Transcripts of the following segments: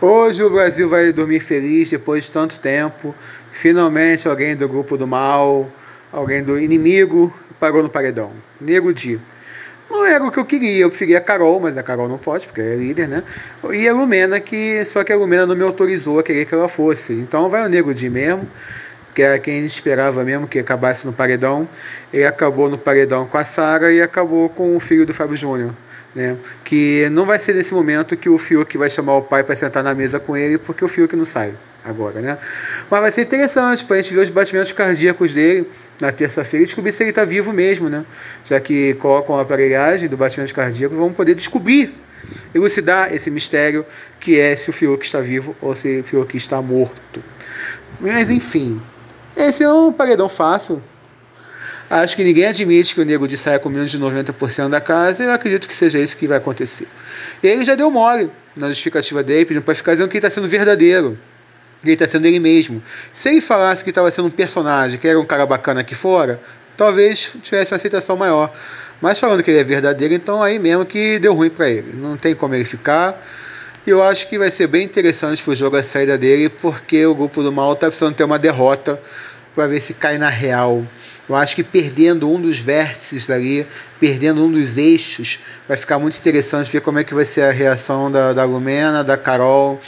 Hoje o Brasil vai dormir feliz depois de tanto tempo. Finalmente alguém do grupo do mal, alguém do inimigo parou no paredão. Nego Di. Não era o que eu queria, eu preferia a Carol, mas a Carol não pode, porque é líder, né? E a Lumena, que só que a Lumena não me autorizou a querer que ela fosse. Então vai o Nego Di mesmo que era quem a gente esperava mesmo que acabasse no paredão. Ele acabou no paredão com a Sara e acabou com o filho do Fábio Júnior. Né? Que não vai ser nesse momento que o Fiuk vai chamar o pai para sentar na mesa com ele, porque o Fiuk não sai agora, né? Mas vai ser interessante para a gente ver os batimentos cardíacos dele na terça-feira e descobrir se ele está vivo mesmo, né? Já que colocam a aparelhagem do batimento cardíaco, vamos poder descobrir, elucidar esse mistério que é se o Fiuk está vivo ou se o Fiuk está morto. Mas enfim, esse é um paredão fácil. Acho que ninguém admite que o nego de saia com menos de 90% da casa e eu acredito que seja isso que vai acontecer. Ele já deu mole na justificativa dele, pedindo para ficar dizendo que ele está sendo verdadeiro. Ele está sendo ele mesmo. Se ele falasse que estava sendo um personagem, que era um cara bacana aqui fora, talvez tivesse uma aceitação maior. Mas falando que ele é verdadeiro, então aí mesmo que deu ruim para ele. Não tem como ele ficar. E eu acho que vai ser bem interessante pro jogo a saída dele, porque o grupo do mal tá precisando ter uma derrota para ver se cai na real. Eu acho que perdendo um dos vértices ali, perdendo um dos eixos, vai ficar muito interessante ver como é que vai ser a reação da, da Lumena, da Carol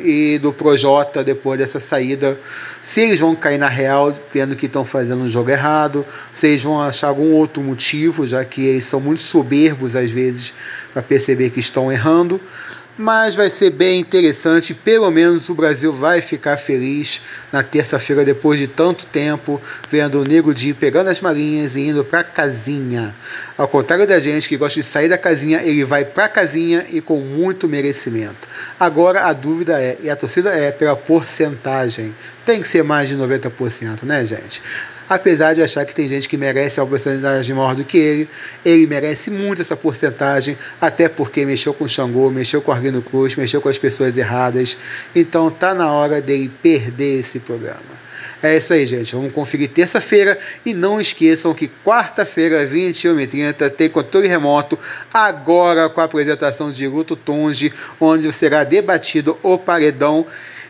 e do Projota depois dessa saída. Se eles vão cair na real, vendo que estão fazendo um jogo errado, se eles vão achar algum outro motivo, já que eles são muito soberbos às vezes para perceber que estão errando mas vai ser bem interessante. Pelo menos o Brasil vai ficar feliz na terça-feira, depois de tanto tempo, vendo o Nego Di pegando as marinhas e indo para casinha. Ao contrário da gente que gosta de sair da casinha, ele vai para casinha e com muito merecimento. Agora a dúvida é, e a torcida é pela porcentagem. Tem que ser mais de 90%, né, gente? apesar de achar que tem gente que merece uma porcentagem maior do que ele, ele merece muito essa porcentagem, até porque mexeu com o Xangô, mexeu com o Arguino Cruz, mexeu com as pessoas erradas, então tá na hora dele perder esse programa. É isso aí, gente. Vamos conferir terça-feira e não esqueçam que quarta-feira, 21h30, tem controle remoto, agora com a apresentação de Guto Tunge, onde será debatido o paredão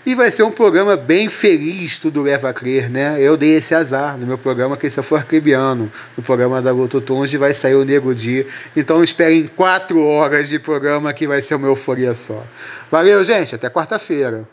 e vai ser um programa bem feliz, tudo leva a crer, né? Eu dei esse azar no meu programa, que esse for arcrebiano. No programa da Guto Tunge vai sair o Nego Di. Então esperem quatro horas de programa que vai ser uma euforia só. Valeu, gente. Até quarta-feira.